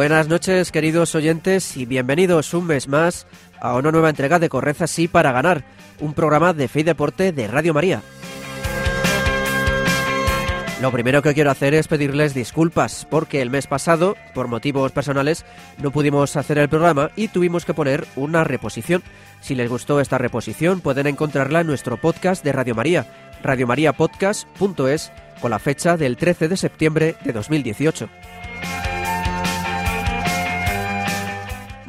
Buenas noches queridos oyentes y bienvenidos un mes más a una nueva entrega de Correza Sí para ganar, un programa de fe y deporte de Radio María. Lo primero que quiero hacer es pedirles disculpas porque el mes pasado, por motivos personales, no pudimos hacer el programa y tuvimos que poner una reposición. Si les gustó esta reposición pueden encontrarla en nuestro podcast de Radio María, radiomariapodcast.es, con la fecha del 13 de septiembre de 2018.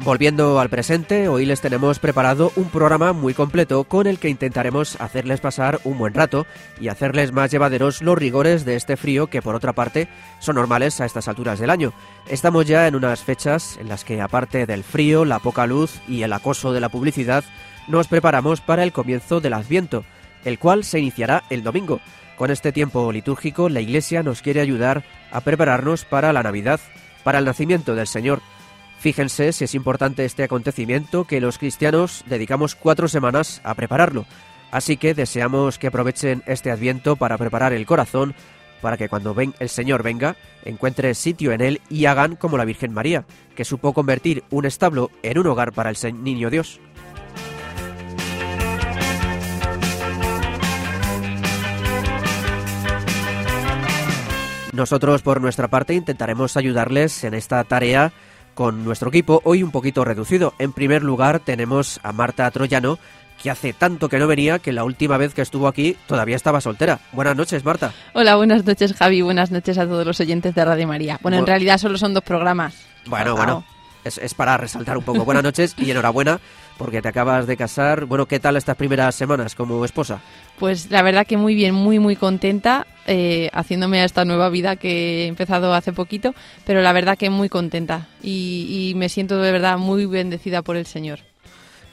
Volviendo al presente, hoy les tenemos preparado un programa muy completo con el que intentaremos hacerles pasar un buen rato y hacerles más llevaderos los rigores de este frío que por otra parte son normales a estas alturas del año. Estamos ya en unas fechas en las que aparte del frío, la poca luz y el acoso de la publicidad, nos preparamos para el comienzo del Adviento, el cual se iniciará el domingo. Con este tiempo litúrgico, la Iglesia nos quiere ayudar a prepararnos para la Navidad, para el nacimiento del Señor. Fíjense si es importante este acontecimiento que los cristianos dedicamos cuatro semanas a prepararlo. Así que deseamos que aprovechen este adviento para preparar el corazón para que cuando ven el Señor venga, encuentre sitio en él y hagan como la Virgen María, que supo convertir un establo en un hogar para el niño Dios. Nosotros por nuestra parte intentaremos ayudarles en esta tarea con nuestro equipo hoy un poquito reducido. En primer lugar tenemos a Marta Troyano, que hace tanto que no venía que la última vez que estuvo aquí todavía estaba soltera. Buenas noches, Marta. Hola, buenas noches, Javi. Buenas noches a todos los oyentes de Radio María. Bueno, en realidad solo son dos programas. Bueno, bueno. Es, es, para resaltar un poco. Buenas noches y enhorabuena porque te acabas de casar. Bueno, ¿qué tal estas primeras semanas como esposa? Pues la verdad que muy bien, muy, muy contenta, eh, haciéndome a esta nueva vida que he empezado hace poquito, pero la verdad que muy contenta y, y me siento de verdad muy bendecida por el Señor.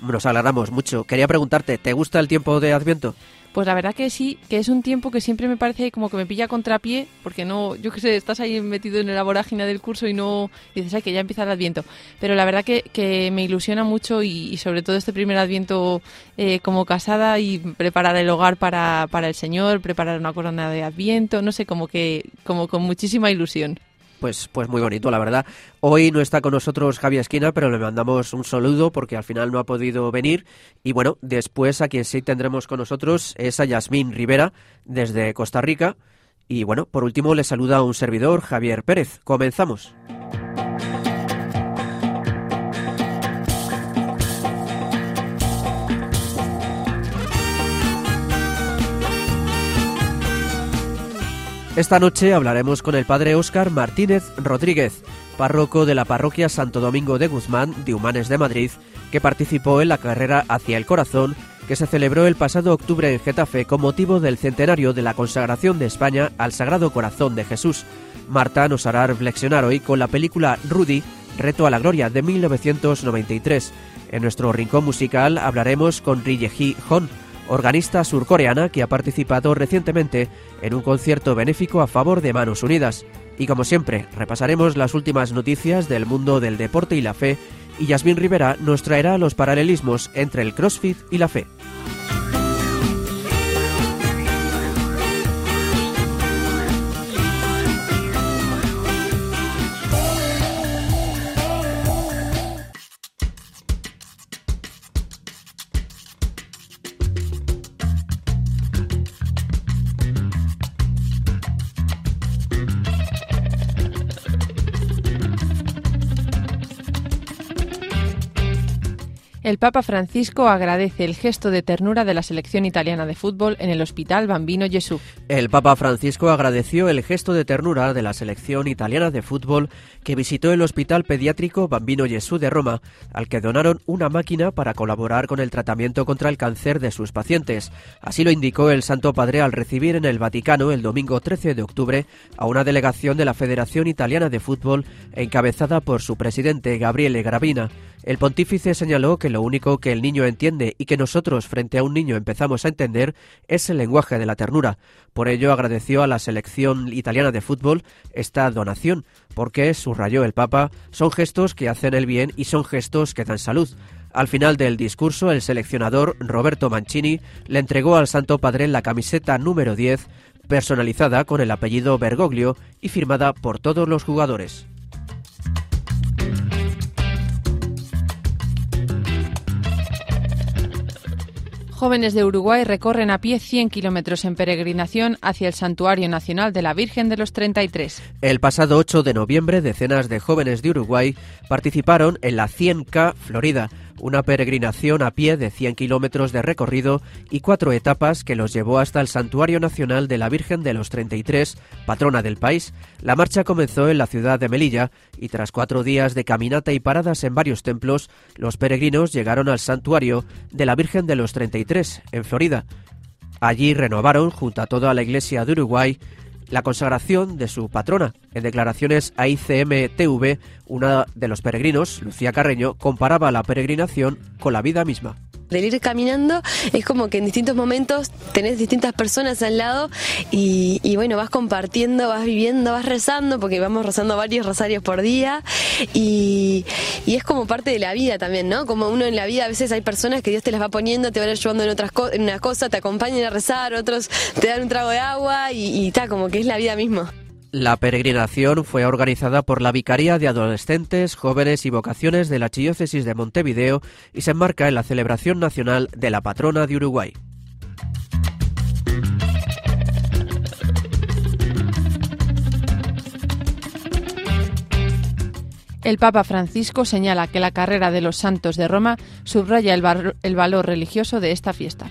Nos alegramos mucho. Quería preguntarte, ¿te gusta el tiempo de Adviento? Pues la verdad que sí, que es un tiempo que siempre me parece como que me pilla contrapié, porque no, yo qué sé, estás ahí metido en la vorágine del curso y no dices, ay, que ya empieza el adviento. Pero la verdad que, que me ilusiona mucho y, sobre todo este primer adviento eh, como casada y preparar el hogar para, para el Señor, preparar una corona de adviento, no sé, como que, como con muchísima ilusión pues, pues muy bonito, la verdad. Hoy no está con nosotros Javier Esquina, pero le mandamos un saludo porque al final no ha podido venir. Y bueno, después a quien sí tendremos con nosotros es a Yasmín Rivera desde Costa Rica. Y bueno, por último le saluda un servidor, Javier Pérez. Comenzamos. Esta noche hablaremos con el padre Óscar Martínez Rodríguez, párroco de la parroquia Santo Domingo de Guzmán de Humanes de Madrid, que participó en la carrera Hacia el Corazón, que se celebró el pasado octubre en Getafe con motivo del centenario de la consagración de España al Sagrado Corazón de Jesús. Marta nos hará reflexionar hoy con la película Rudy, Reto a la Gloria de 1993. En nuestro rincón musical hablaremos con Ji Hon, organista surcoreana que ha participado recientemente en un concierto benéfico a favor de Manos Unidas. Y como siempre, repasaremos las últimas noticias del mundo del deporte y la fe, y Yasmín Rivera nos traerá los paralelismos entre el CrossFit y la fe. Papa Francisco agradece el gesto de ternura de la selección italiana de fútbol en el Hospital Bambino Gesù. El Papa Francisco agradeció el gesto de ternura de la selección italiana de fútbol que visitó el Hospital Pediátrico Bambino Gesù de Roma, al que donaron una máquina para colaborar con el tratamiento contra el cáncer de sus pacientes. Así lo indicó el Santo Padre al recibir en el Vaticano el domingo 13 de octubre a una delegación de la Federación Italiana de Fútbol encabezada por su presidente Gabriele Gravina. El pontífice señaló que lo único que el niño entiende y que nosotros frente a un niño empezamos a entender es el lenguaje de la ternura. Por ello agradeció a la selección italiana de fútbol esta donación, porque, subrayó el Papa, son gestos que hacen el bien y son gestos que dan salud. Al final del discurso, el seleccionador Roberto Mancini le entregó al Santo Padre la camiseta número 10, personalizada con el apellido Bergoglio y firmada por todos los jugadores. Jóvenes de Uruguay recorren a pie 100 kilómetros en peregrinación hacia el Santuario Nacional de la Virgen de los 33. El pasado 8 de noviembre, decenas de jóvenes de Uruguay participaron en la 100K Florida, una peregrinación a pie de 100 kilómetros de recorrido y cuatro etapas que los llevó hasta el Santuario Nacional de la Virgen de los 33, patrona del país. La marcha comenzó en la ciudad de Melilla y tras cuatro días de caminata y paradas en varios templos, los peregrinos llegaron al Santuario de la Virgen de los 33, en Florida. Allí renovaron, junto a toda la Iglesia de Uruguay, la consagración de su patrona. En declaraciones a ICM-TV, una de los peregrinos, Lucía Carreño, comparaba la peregrinación con la vida misma del ir caminando es como que en distintos momentos tenés distintas personas al lado y, bueno, vas compartiendo, vas viviendo, vas rezando, porque vamos rezando varios rosarios por día y, es como parte de la vida también, ¿no? Como uno en la vida a veces hay personas que Dios te las va poniendo, te van ayudando en otras en una cosa, te acompañan a rezar, otros te dan un trago de agua y está, como que es la vida misma. La peregrinación fue organizada por la Vicaría de Adolescentes, Jóvenes y Vocaciones de la Archidiócesis de Montevideo y se enmarca en la celebración nacional de la patrona de Uruguay. El Papa Francisco señala que la carrera de los santos de Roma subraya el, el valor religioso de esta fiesta.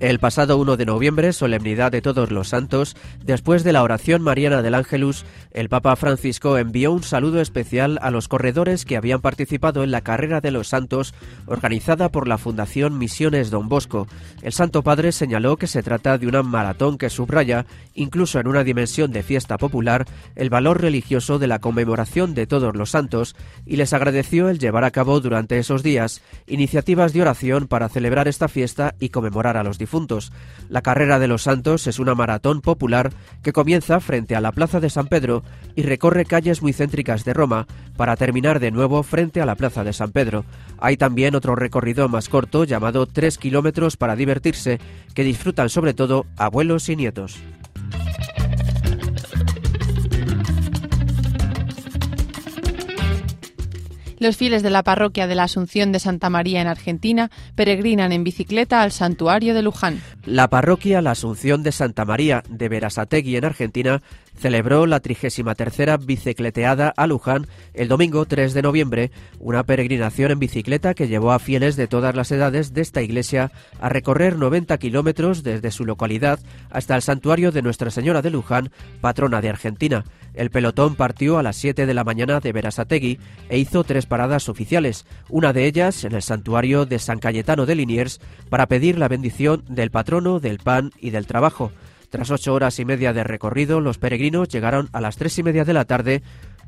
El pasado 1 de noviembre, solemnidad de todos los santos, después de la oración mariana del Ángelus, el Papa Francisco envió un saludo especial a los corredores que habían participado en la carrera de los santos organizada por la Fundación Misiones Don Bosco. El Santo Padre señaló que se trata de una maratón que subraya, incluso en una dimensión de fiesta popular, el valor religioso de la conmemoración de todos los santos y les agradeció el llevar a cabo durante esos días iniciativas de oración para celebrar esta fiesta y conmemorar a los la carrera de los santos es una maratón popular que comienza frente a la Plaza de San Pedro y recorre calles muy céntricas de Roma para terminar de nuevo frente a la Plaza de San Pedro. Hay también otro recorrido más corto llamado 3 kilómetros para divertirse que disfrutan sobre todo abuelos y nietos. Los fieles de la parroquia de la Asunción de Santa María en Argentina peregrinan en bicicleta al santuario de Luján. La parroquia La Asunción de Santa María de Verazategui en Argentina celebró la 33 bicicleteada a Luján el domingo 3 de noviembre, una peregrinación en bicicleta que llevó a fieles de todas las edades de esta iglesia a recorrer 90 kilómetros desde su localidad hasta el santuario de Nuestra Señora de Luján, patrona de Argentina. El pelotón partió a las 7 de la mañana de Verazategui e hizo tres paradas oficiales, una de ellas en el santuario de San Cayetano de Liniers para pedir la bendición del patrono del pan y del trabajo. Tras ocho horas y media de recorrido, los peregrinos llegaron a las tres y media de la tarde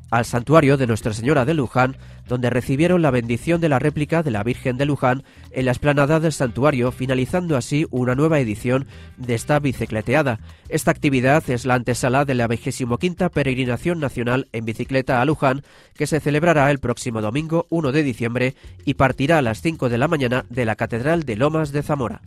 al santuario de Nuestra Señora de Luján, donde recibieron la bendición de la réplica de la Virgen de Luján en la esplanada del santuario, finalizando así una nueva edición de esta bicicleteada. Esta actividad es la antesala de la 25 Peregrinación Nacional en Bicicleta a Luján, que se celebrará el próximo domingo 1 de diciembre y partirá a las 5 de la mañana de la Catedral de Lomas de Zamora.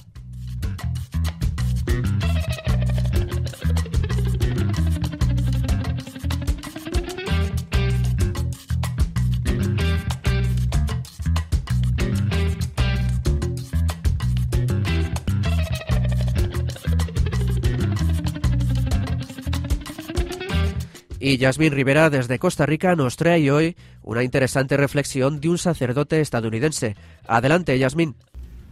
Y Yasmín Rivera desde Costa Rica nos trae hoy una interesante reflexión de un sacerdote estadounidense. Adelante, Yasmín.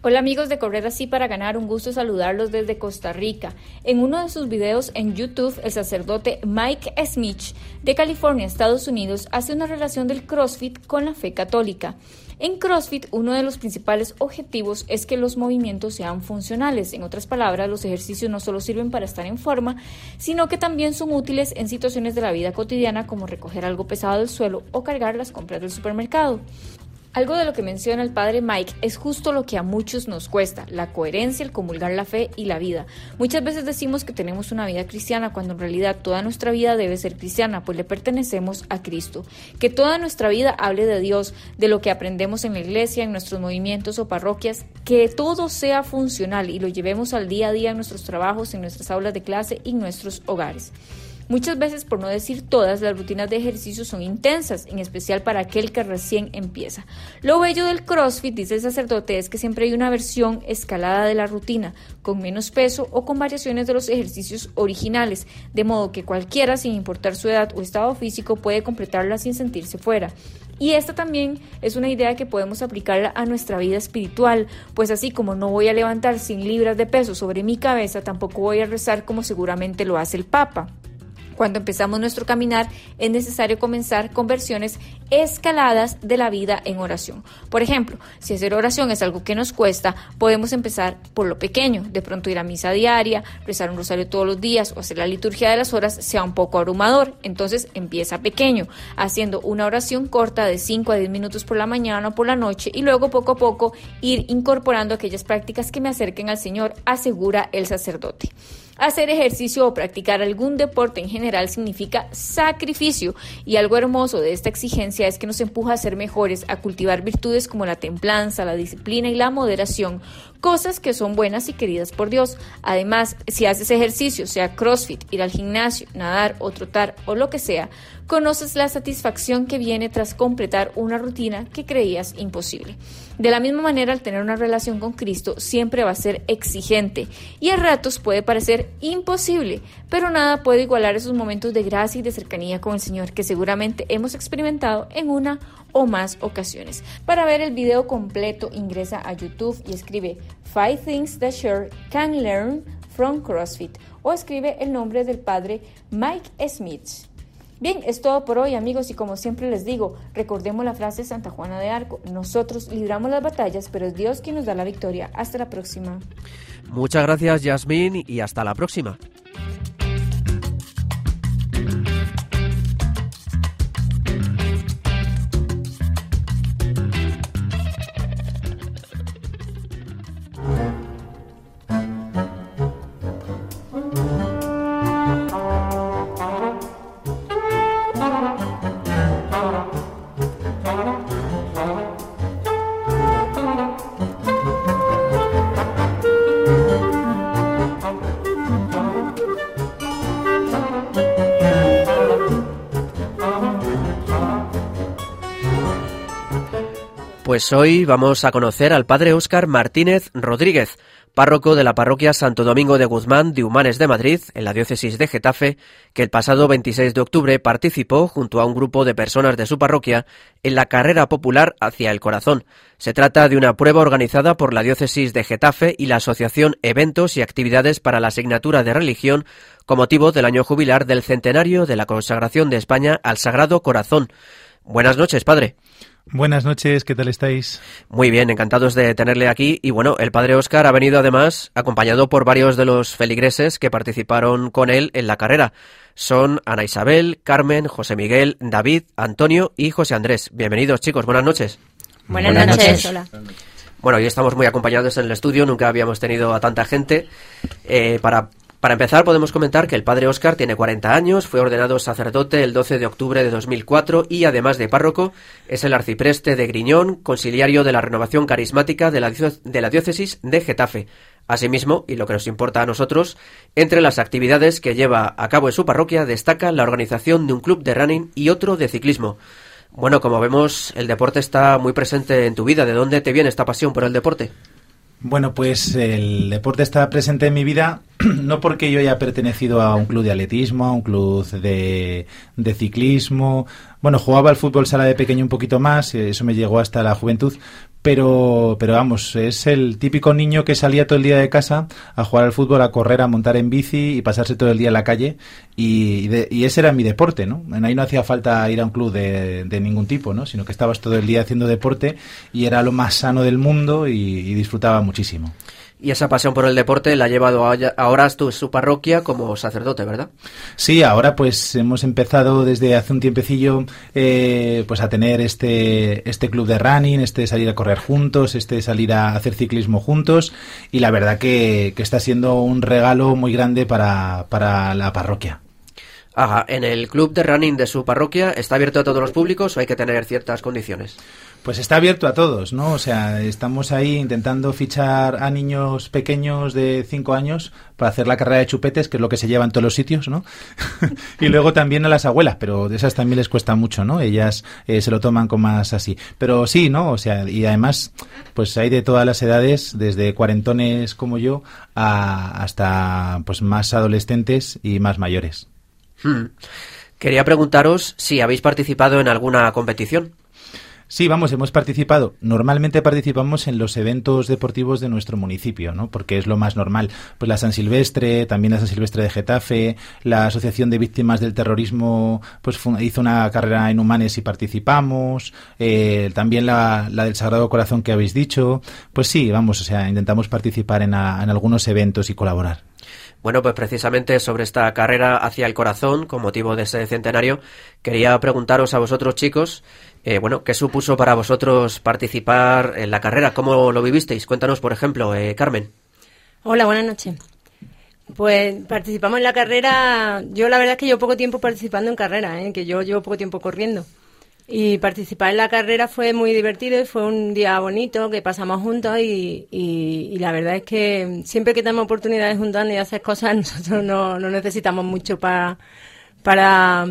Hola amigos de Correr Así para Ganar, un gusto saludarlos desde Costa Rica. En uno de sus videos en YouTube, el sacerdote Mike Smith de California, Estados Unidos, hace una relación del CrossFit con la fe católica. En CrossFit, uno de los principales objetivos es que los movimientos sean funcionales. En otras palabras, los ejercicios no solo sirven para estar en forma, sino que también son útiles en situaciones de la vida cotidiana como recoger algo pesado del suelo o cargar las compras del supermercado. Algo de lo que menciona el padre Mike es justo lo que a muchos nos cuesta, la coherencia, el comulgar la fe y la vida. Muchas veces decimos que tenemos una vida cristiana cuando en realidad toda nuestra vida debe ser cristiana, pues le pertenecemos a Cristo. Que toda nuestra vida hable de Dios, de lo que aprendemos en la iglesia, en nuestros movimientos o parroquias, que todo sea funcional y lo llevemos al día a día en nuestros trabajos, en nuestras aulas de clase y en nuestros hogares. Muchas veces, por no decir todas, las rutinas de ejercicio son intensas, en especial para aquel que recién empieza. Lo bello del CrossFit, dice el sacerdote, es que siempre hay una versión escalada de la rutina, con menos peso o con variaciones de los ejercicios originales, de modo que cualquiera, sin importar su edad o estado físico, puede completarla sin sentirse fuera. Y esta también es una idea que podemos aplicarla a nuestra vida espiritual, pues así como no voy a levantar 100 libras de peso sobre mi cabeza, tampoco voy a rezar como seguramente lo hace el Papa. Cuando empezamos nuestro caminar es necesario comenzar con versiones escaladas de la vida en oración. Por ejemplo, si hacer oración es algo que nos cuesta, podemos empezar por lo pequeño, de pronto ir a misa diaria, rezar un rosario todos los días o hacer la liturgia de las horas sea un poco abrumador. Entonces empieza pequeño, haciendo una oración corta de 5 a 10 minutos por la mañana o por la noche y luego poco a poco ir incorporando aquellas prácticas que me acerquen al Señor, asegura el sacerdote. Hacer ejercicio o practicar algún deporte en general significa sacrificio. Y algo hermoso de esta exigencia es que nos empuja a ser mejores, a cultivar virtudes como la templanza, la disciplina y la moderación, cosas que son buenas y queridas por Dios. Además, si haces ejercicio, sea CrossFit, ir al gimnasio, nadar o trotar o lo que sea, conoces la satisfacción que viene tras completar una rutina que creías imposible. De la misma manera, al tener una relación con Cristo, siempre va a ser exigente y a ratos puede parecer imposible, pero nada puede igualar esos momentos de gracia y de cercanía con el Señor que seguramente hemos experimentado en una o más ocasiones. Para ver el video completo, ingresa a YouTube y escribe Five Things That Sure Can Learn from CrossFit o escribe el nombre del padre Mike Smith. Bien, es todo por hoy amigos y como siempre les digo, recordemos la frase de Santa Juana de Arco, nosotros libramos las batallas, pero es Dios quien nos da la victoria. Hasta la próxima. Muchas gracias Yasmín y hasta la próxima. Pues hoy vamos a conocer al padre Óscar Martínez Rodríguez, párroco de la parroquia Santo Domingo de Guzmán de Humanes de Madrid, en la diócesis de Getafe, que el pasado 26 de octubre participó junto a un grupo de personas de su parroquia en la carrera popular hacia el corazón. Se trata de una prueba organizada por la diócesis de Getafe y la asociación Eventos y Actividades para la Asignatura de Religión con motivo del año jubilar del centenario de la consagración de España al Sagrado Corazón. Buenas noches, padre. Buenas noches, ¿qué tal estáis? Muy bien, encantados de tenerle aquí. Y bueno, el padre Oscar ha venido además acompañado por varios de los feligreses que participaron con él en la carrera. Son Ana Isabel, Carmen, José Miguel, David, Antonio y José Andrés. Bienvenidos, chicos, buenas noches. Buenas, noches. Hola. Bueno, hoy estamos muy acompañados en el estudio, nunca habíamos tenido a tanta gente eh, para para empezar, podemos comentar que el padre Óscar tiene 40 años, fue ordenado sacerdote el 12 de octubre de 2004 y, además de párroco, es el arcipreste de Griñón, conciliario de la renovación carismática de la, de la diócesis de Getafe. Asimismo, y lo que nos importa a nosotros, entre las actividades que lleva a cabo en su parroquia destaca la organización de un club de running y otro de ciclismo. Bueno, como vemos, el deporte está muy presente en tu vida. ¿De dónde te viene esta pasión por el deporte? Bueno, pues el deporte está presente en mi vida no porque yo haya pertenecido a un club de atletismo, a un club de, de ciclismo. Bueno, jugaba al fútbol sala de pequeño un poquito más, eso me llegó hasta la juventud, pero, pero vamos, es el típico niño que salía todo el día de casa a jugar al fútbol, a correr, a montar en bici y pasarse todo el día en la calle. Y, y ese era mi deporte, ¿no? Ahí no hacía falta ir a un club de, de, ningún tipo, ¿no? Sino que estabas todo el día haciendo deporte y era lo más sano del mundo y disfrutaba muchísimo. Y esa pasión por el deporte la ha llevado ahora a su parroquia como sacerdote, ¿verdad? Sí, ahora pues hemos empezado desde hace un tiempecillo eh, pues a tener este, este club de running, este salir a correr juntos, este salir a hacer ciclismo juntos y la verdad que, que está siendo un regalo muy grande para, para la parroquia. Ajá, en el club de running de su parroquia está abierto a todos los públicos o hay que tener ciertas condiciones. Pues está abierto a todos, ¿no? O sea, estamos ahí intentando fichar a niños pequeños de 5 años para hacer la carrera de chupetes, que es lo que se lleva en todos los sitios, ¿no? y luego también a las abuelas, pero de esas también les cuesta mucho, ¿no? Ellas eh, se lo toman con más así. Pero sí, ¿no? O sea, y además, pues hay de todas las edades, desde cuarentones como yo a, hasta pues más adolescentes y más mayores. Hmm. Quería preguntaros si habéis participado en alguna competición. Sí, vamos, hemos participado. Normalmente participamos en los eventos deportivos de nuestro municipio, ¿no? Porque es lo más normal. Pues la San Silvestre, también la San Silvestre de Getafe, la Asociación de Víctimas del Terrorismo, pues hizo una carrera en Humanes y participamos. Eh, también la, del Sagrado Corazón que habéis dicho. Pues sí, vamos, o sea, intentamos participar en algunos eventos y colaborar. Bueno, pues precisamente sobre esta carrera hacia el corazón, con motivo de ese centenario, quería preguntaros a vosotros chicos, eh, bueno, ¿qué supuso para vosotros participar en la carrera? ¿Cómo lo vivisteis? Cuéntanos, por ejemplo, eh, Carmen. Hola, buenas noches. Pues participamos en la carrera, yo la verdad es que llevo poco tiempo participando en carrera, ¿eh? que yo llevo poco tiempo corriendo. Y participar en la carrera fue muy divertido y fue un día bonito que pasamos juntos y, y, la verdad es que siempre que tenemos oportunidades juntos y hacer cosas nosotros no, no necesitamos mucho para, para,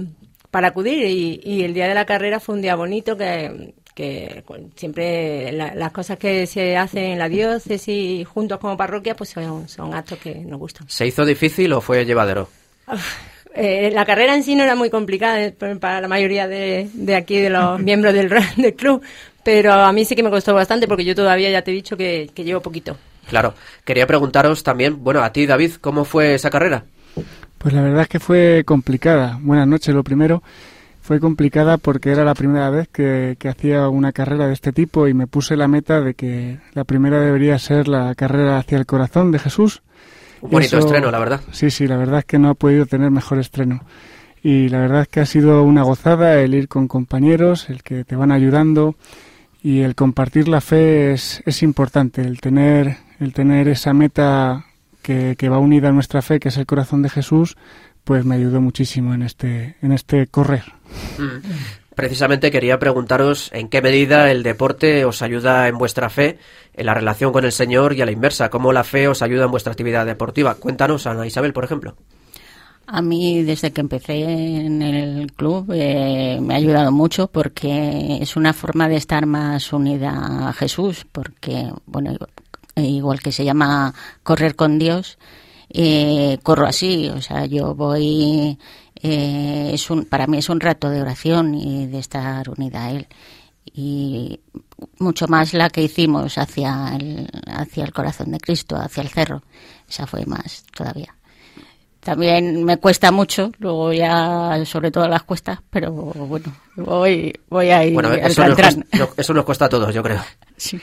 para acudir y, y, el día de la carrera fue un día bonito que, que siempre las cosas que se hacen en la diócesis juntos como parroquia pues son, son actos que nos gustan. ¿Se hizo difícil o fue llevadero? Eh, la carrera en sí no era muy complicada eh, para la mayoría de, aquí, de los miembros del, del club, pero a mí sí que me costó bastante porque yo todavía ya te he dicho que, llevo poquito. Claro. Quería preguntaros también, bueno, a ti, David, ¿cómo fue esa carrera? Pues la verdad es que fue complicada. Buenas noches, lo primero. Fue complicada porque era la primera vez que, que, hacía una carrera de este tipo y me puse la meta de que la primera debería ser la carrera hacia el corazón de Jesús un bonito estreno, la verdad. Sí, sí, la verdad es que no ha podido tener mejor estreno. Y la verdad es que ha sido una gozada el ir con compañeros, el que te van ayudando y el compartir la fe es, es importante, el tener, el tener esa meta que, que va unida a nuestra fe, que es el corazón de Jesús, pues me ayudó muchísimo en este, en este correr. Mm. Precisamente quería preguntaros en qué medida el deporte os ayuda en vuestra fe, en la relación con el Señor y a la inversa, cómo la fe os ayuda en vuestra actividad deportiva. Cuéntanos, Ana Isabel, por ejemplo. A mí, desde que empecé en el club, eh, me ha ayudado mucho porque es una forma de estar más unida a Jesús, porque, bueno, igual que se llama correr con Dios, eh, corro así, o sea, yo voy eh, es un, para mí es un rato de oración y de estar unida a Él. Y mucho más la que hicimos hacia el, hacia el corazón de Cristo, hacia el cerro. Esa fue más todavía. También me cuesta mucho, luego ya sobre todo las cuestas, pero bueno, voy, voy a ir bueno, eso, nos cuesta, eso nos cuesta a todos, yo creo. Sí.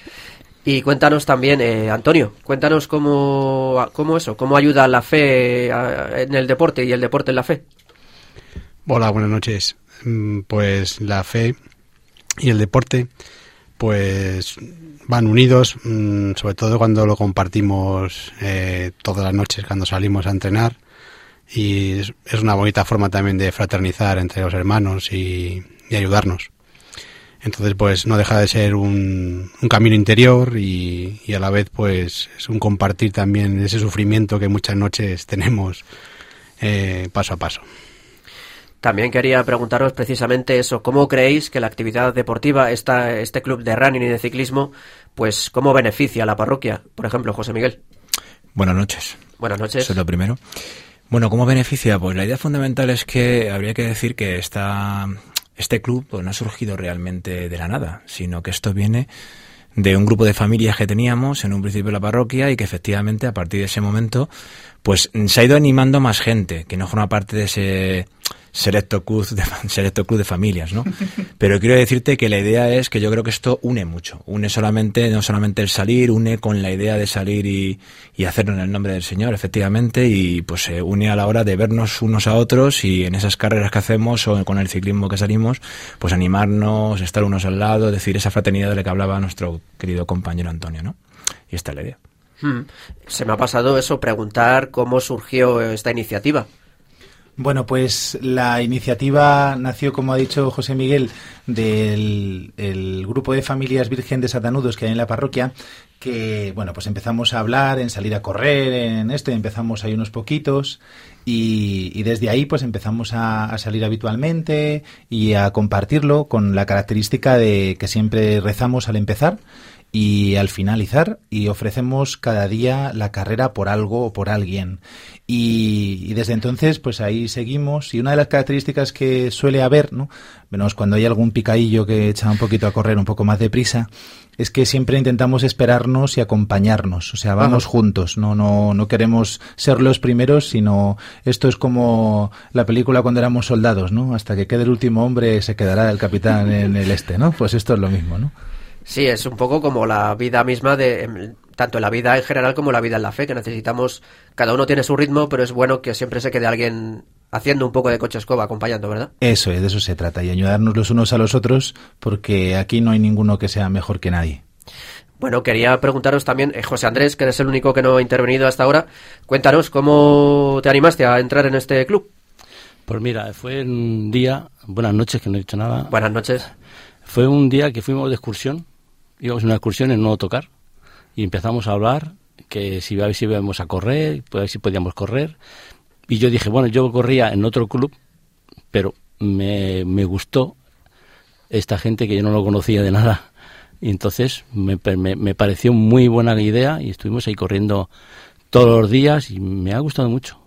Y cuéntanos también, eh, Antonio, cuéntanos cómo, cómo eso, cómo ayuda la fe en el deporte y el deporte en la fe. Hola, buenas noches. Mm, pues la fe y el deporte pues van unidos, mm, sobre todo cuando lo compartimos eh, todas las noches cuando salimos a entrenar y es, una bonita forma también de fraternizar entre los hermanos y, ayudarnos. Entonces, pues no deja de ser un, camino interior y, a la vez, pues es un compartir también ese sufrimiento que muchas noches tenemos eh, paso a paso. También quería preguntaros precisamente eso, ¿cómo creéis que la actividad deportiva, esta, este club de running y de ciclismo, pues cómo beneficia a la parroquia? Por ejemplo, José Miguel. Buenas noches. Buenas noches. Eso es lo primero. Bueno, ¿cómo beneficia? Pues la idea fundamental es que habría que decir que esta, este club pues, no ha surgido realmente de la nada, sino que esto viene de un grupo de familias que teníamos en un principio de la parroquia y que efectivamente a partir de ese momento pues se ha ido animando más gente que no forma parte de ese selecto club de, selecto club de familias, ¿no? Pero quiero decirte que la idea es que yo creo que esto une mucho. Une solamente, no solamente el salir, une con la idea de salir y, y hacerlo en el nombre del Señor, efectivamente, y pues se une a la hora de vernos unos a otros y en esas carreras que hacemos o con el ciclismo que salimos, pues animarnos, estar unos al lado, decir esa fraternidad de la que hablaba nuestro querido compañero Antonio, ¿no? Y esta es la idea. Hmm. Se me ha pasado eso, preguntar cómo surgió esta iniciativa. Bueno, pues la iniciativa nació, como ha dicho José Miguel, del el grupo de familias Virgen de Satanudos que hay en la parroquia, que, bueno, pues empezamos a hablar, en salir a correr, en esto, y empezamos ahí unos poquitos, y, desde ahí pues empezamos a, salir habitualmente y a compartirlo con la característica de que siempre rezamos al empezar y al finalizar y ofrecemos cada día la carrera por algo o por alguien. Y, y, desde entonces, pues ahí seguimos. Y una de las características que suele haber, ¿no? Menos cuando hay algún picadillo que echa un poquito a correr un poco más deprisa, es que siempre intentamos esperarnos y acompañarnos. O sea, vamos Ajá. juntos. No, no, no queremos ser los primeros, sino esto es como la película cuando éramos soldados, ¿no? Hasta que quede el último hombre se quedará el capitán en el este, ¿no? Pues esto es lo mismo, ¿no? Sí, es un poco como la vida misma de tanto la vida en general como la vida en la fe, que necesitamos, cada uno tiene su ritmo, pero es bueno que siempre se quede alguien haciendo un poco de coche escoba, acompañando, ¿verdad? Eso es, de eso se trata, y ayudarnos los unos a los otros, porque aquí no hay ninguno que sea mejor que nadie. Bueno, quería preguntaros también, eh, José Andrés, que eres el único que no ha intervenido hasta ahora, cuéntanos cómo te animaste a entrar en este club. Pues mira, fue un día, buenas noches, que no he dicho nada. Buenas noches. Fue un día que fuimos de excursión, íbamos a una excursión en no tocar, y empezamos a hablar que si, a ver si íbamos a correr, a ver si podíamos correr. Y yo dije, bueno, yo corría en otro club, pero me, me gustó esta gente que yo no lo conocía de nada. Y entonces me, me, me, pareció muy buena idea y estuvimos ahí corriendo todos los días y me ha gustado mucho.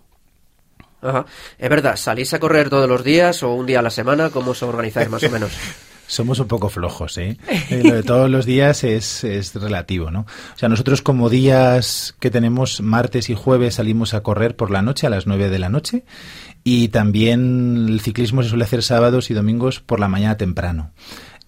Ajá. Es verdad, ¿salís a correr todos los días o un día a la semana? ¿Cómo os organizáis más o menos? somos un poco flojos, ¿eh? eh lo de todos los días es, es, relativo, ¿no? O sea, nosotros como días que tenemos martes y jueves salimos a correr por la noche a las 9 de la noche y también el ciclismo se suele hacer sábados y domingos por la mañana temprano.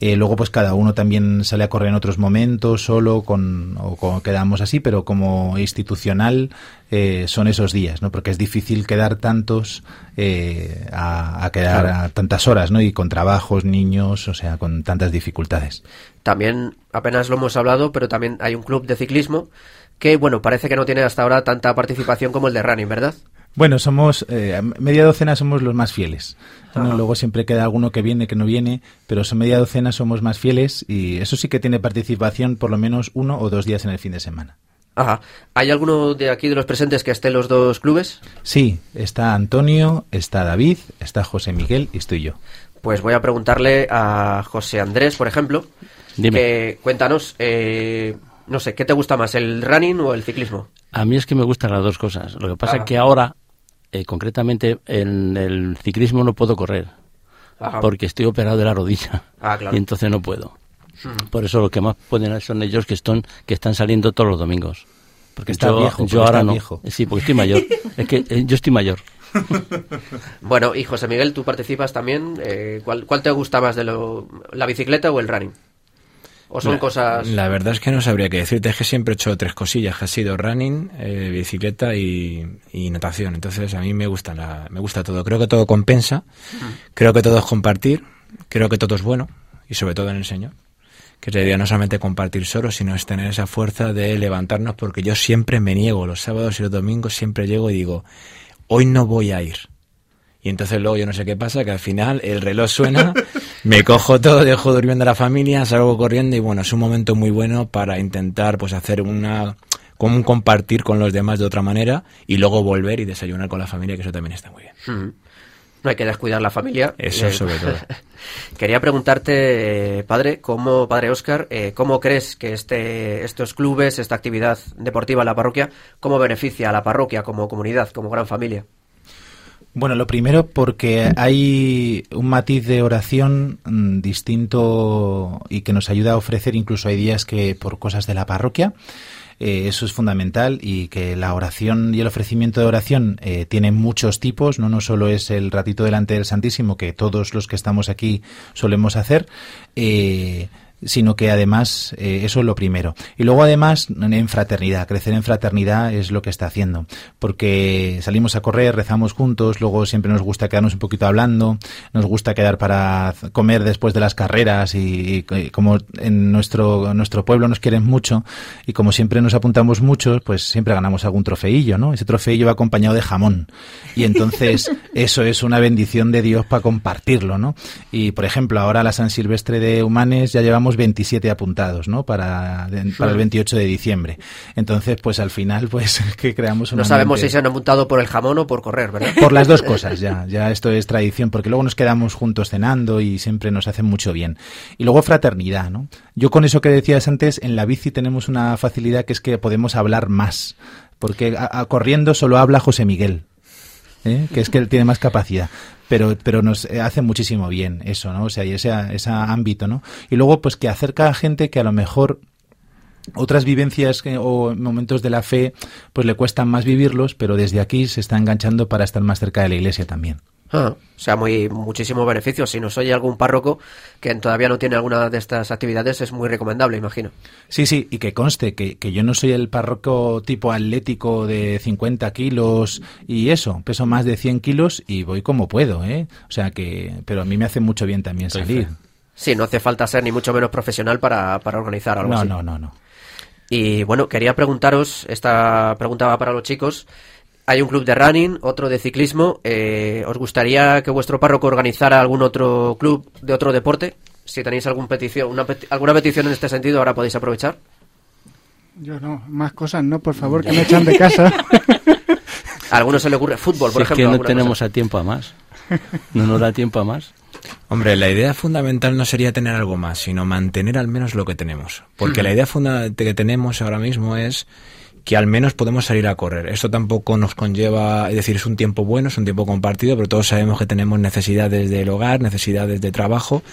Eh, luego, pues cada uno también sale a correr en otros momentos, solo con, o con, quedamos así, pero como institucional eh, son esos días, ¿no? Porque es difícil quedar tantos eh, a, a, quedar claro. a tantas horas, ¿no? Y con trabajos, niños, o sea, con tantas dificultades. También, apenas lo hemos hablado, pero también hay un club de ciclismo que, bueno, parece que no tiene hasta ahora tanta participación como el de running, ¿verdad? Bueno, somos, eh, media docena somos los más fieles. ¿No? Luego siempre queda alguno que viene, que no viene, pero son media docena somos más fieles y eso sí que tiene participación por lo menos uno o dos días en el fin de semana. Ajá. ¿Hay alguno de aquí de los presentes que esté en los dos clubes? Sí, está Antonio, está David, está José Miguel y estoy yo. Pues voy a preguntarle a José Andrés, por ejemplo, Dime. que cuéntanos, eh, no sé, ¿qué te gusta más, el running o el ciclismo? A mí es que me gustan las dos cosas. Lo que pasa es que ahora eh, concretamente en el ciclismo no puedo correr Ajá. porque estoy operado de la rodilla ah, claro. y entonces no puedo. Hmm. Por eso lo que más pueden son ellos que están que están saliendo todos los domingos. Porque está yo, viejo, yo ahora está no. Viejo. Sí, porque estoy mayor. es que eh, yo estoy mayor. bueno, y José Miguel, tú participas también. Eh, ¿cuál, ¿Cuál te gusta más de lo, la bicicleta o el running? ¿O son la, cosas...? La verdad es que no sabría qué decirte. Es que siempre he hecho tres cosillas. Que ha sido running, eh, bicicleta y, y, natación. Entonces a mí me gusta, la, me gusta todo. Creo que todo compensa. Creo que todo es compartir. Creo que todo es bueno. Y sobre todo en el Señor. Que idea no solamente compartir solo, sino es tener esa fuerza de levantarnos. Porque yo siempre me niego. Los sábados y los domingos siempre llego y digo, hoy no voy a ir. Y entonces luego yo no sé qué pasa, que al final el reloj suena, me cojo todo, dejo durmiendo a la familia, salgo corriendo y bueno, es un momento muy bueno para intentar pues hacer una como un compartir con los demás de otra manera y luego volver y desayunar con la familia, que eso también está muy bien. Mm. No hay que descuidar la familia. Eso eh, sobre todo. Quería preguntarte, eh, padre, cómo, padre Oscar, eh, ¿cómo crees que este, estos clubes, esta actividad deportiva en la parroquia, cómo beneficia a la parroquia como comunidad, como gran familia? Bueno, lo primero porque hay un matiz de oración mmm, distinto y que nos ayuda a ofrecer, incluso hay días que por cosas de la parroquia, eh, eso es fundamental y que la oración y el ofrecimiento de oración eh, tienen muchos tipos, no, no solo es el ratito delante del Santísimo que todos los que estamos aquí solemos hacer, eh, sino que además eh, eso es lo primero. Y luego además en fraternidad, crecer en fraternidad es lo que está haciendo, porque salimos a correr, rezamos juntos, luego siempre nos gusta quedarnos un poquito hablando, nos gusta quedar para comer después de las carreras y, y como en nuestro, nuestro pueblo nos quieren mucho y como siempre nos apuntamos muchos, pues siempre ganamos algún trofeillo, ¿no? Ese trofeillo va acompañado de jamón y entonces eso es una bendición de Dios para compartirlo, ¿no? Y por ejemplo, ahora la San Silvestre de Humanes ya llevamos 27 apuntados, ¿no? Para, para el 28 de diciembre. Entonces, pues al final, pues que creamos una No sabemos mente- si se han apuntado por el jamón o por correr, ¿verdad? por las dos cosas ya, ya esto es tradición, porque luego nos quedamos juntos cenando y siempre nos hace mucho bien. Y luego fraternidad, ¿no? Yo con eso que decías antes, en la bici tenemos una facilidad que es que podemos hablar más, porque a- a- corriendo solo habla José Miguel. ¿eh? que es que él tiene más capacidad. Pero, pero nos eh, hace muchísimo bien eso, ¿no? O sea, y ese, ese ámbito, ¿no? Y luego, pues que acerca a gente que a lo mejor otras vivencias que- o momentos de la fe, pues le cuestan más vivirlos, pero desde aquí se está enganchando para estar más cerca de la iglesia también. Ah, o sea, muy muchísimo beneficio. Si nos oye algún párroco que todavía no tiene alguna de estas actividades, es muy recomendable, imagino. Sí, sí, y que conste que, que yo no soy el párroco tipo atlético de 50 kilos y eso, peso más de 100 kilos y voy como puedo, ¿eh? O sea que, pero a mí me hace mucho bien también salir. Sí, no hace falta ser ni mucho menos profesional para, para organizar algo No, así. no, no, no. Y bueno, quería preguntaros, esta pregunta va para los chicos. Hay un club de running, otro de ciclismo. eh, ¿Os gustaría que vuestro párroco organizara algún otro club de otro deporte? Si tenéis algún petición, una peti- alguna petición en este sentido, ahora podéis aprovechar. Yo no, más cosas no, por favor, que me echan de casa. A alguno se le ocurre fútbol, por Si es ejemplo. que no tenemos cosa. a tiempo a más. No nos da tiempo a más. Hombre, la idea fundamental no sería tener algo más, sino mantener al menos lo que tenemos. Porque la idea fundamental que tenemos ahora mismo es que al menos podemos salir a correr. Esto tampoco nos conlleva, es decir, es un tiempo bueno, es un tiempo compartido, pero todos sabemos que tenemos necesidades del hogar, necesidades de trabajo,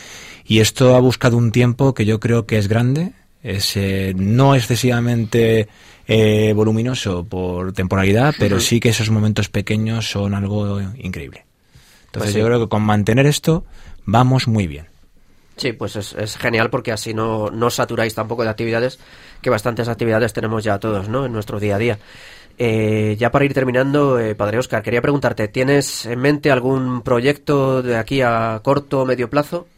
y esto ha buscado un tiempo que yo creo que es grande, es eh, no excesivamente eh, voluminoso por temporalidad, pero sí que esos momentos pequeños son algo increíble. Entonces Pues sí. yo creo que con mantener esto vamos muy bien. Sí, pues es, es genial porque así no, no saturáis tampoco de actividades, que bastantes actividades tenemos ya todos, ¿no? En nuestro día a día. Eh, ya para ir terminando, eh, Padre Oscar, quería preguntarte, ¿tienes en mente algún proyecto de aquí a corto o medio plazo?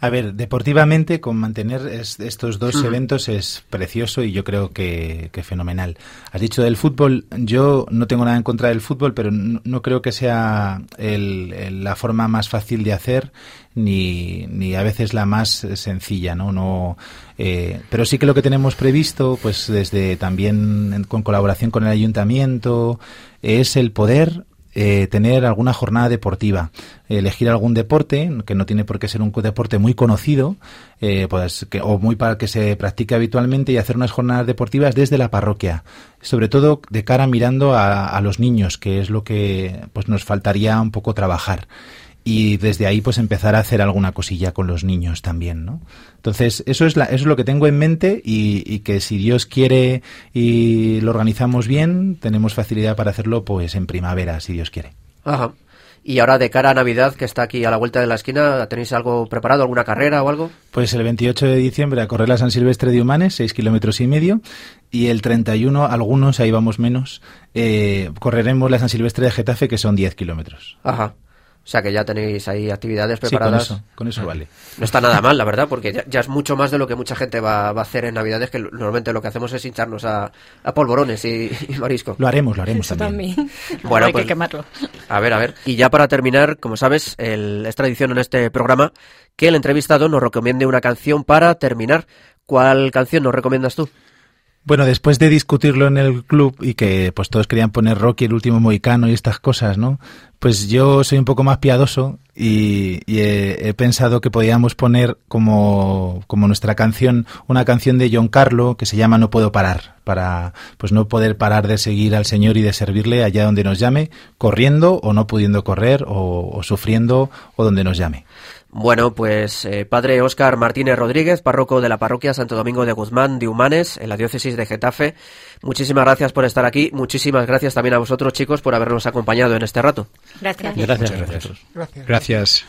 A ver, deportivamente, con mantener es- estos dos eventos es precioso y yo creo que, que fenomenal. Has dicho del fútbol, yo no tengo nada en contra del fútbol, pero no, no creo que sea el- el- la forma más fácil de hacer ni, ni a veces la más sencilla, ¿no? no eh, pero sí que lo que tenemos previsto, pues desde también en- con colaboración con el ayuntamiento, es el poder eh, tener alguna jornada deportiva, elegir algún deporte, que no tiene por qué ser un deporte muy conocido, eh, pues, que, o muy para que se practique habitualmente y hacer unas jornadas deportivas desde la parroquia, sobre todo de cara mirando a, a los niños, que es lo que pues nos faltaría un poco trabajar y desde ahí pues empezar a hacer alguna cosilla con los niños también, ¿no? Entonces eso es la, eso es lo que tengo en mente y, y que si Dios quiere y lo organizamos bien tenemos facilidad para hacerlo pues en primavera si Dios quiere. Ajá. Y ahora de cara a Navidad, que está aquí a la vuelta de la esquina, ¿tenéis algo preparado, alguna carrera o algo? Pues el 28 de diciembre a correr la San Silvestre de Humanes, 6 kilómetros y medio, y el 31, algunos, ahí vamos menos, eh, correremos la San Silvestre de Getafe, que son 10 kilómetros. Ajá. O sea que ya tenéis ahí actividades Sí, con preparadas. eso, con eso vale. No está nada mal, la verdad, porque ya, ya es mucho más de lo que mucha gente va, va a hacer en Navidades, que normalmente lo que hacemos es hincharnos a, a polvorones y, y marisco. Lo haremos, lo haremos Eso también. también. Bueno, hay pues- que quemarlo. A ver, a ver. Y ya para terminar, como sabes, el- es tradición en este programa que el entrevistado nos recomiende una canción para terminar. ¿Cuál canción nos recomiendas tú? Bueno, después de discutirlo en el club y que pues todos querían poner Rocky el último mohicano y estas cosas, ¿no? Pues yo soy un poco más piadoso y, he, pensado que podíamos poner como, como nuestra canción una canción de John Carlo que se llama No puedo parar, para pues no poder parar de seguir al Señor y de servirle allá donde nos llame, corriendo o no pudiendo correr o sufriendo o donde nos llame. Bueno, pues eh, padre Óscar Martínez Rodríguez, párroco de la parroquia Santo Domingo de Guzmán de Humanes, en la diócesis de Getafe. Muchísimas gracias por estar aquí. Muchísimas gracias también a vosotros, chicos, por habernos acompañado en este rato. Gracias. Gracias. Gracias. Gracias. Gracias.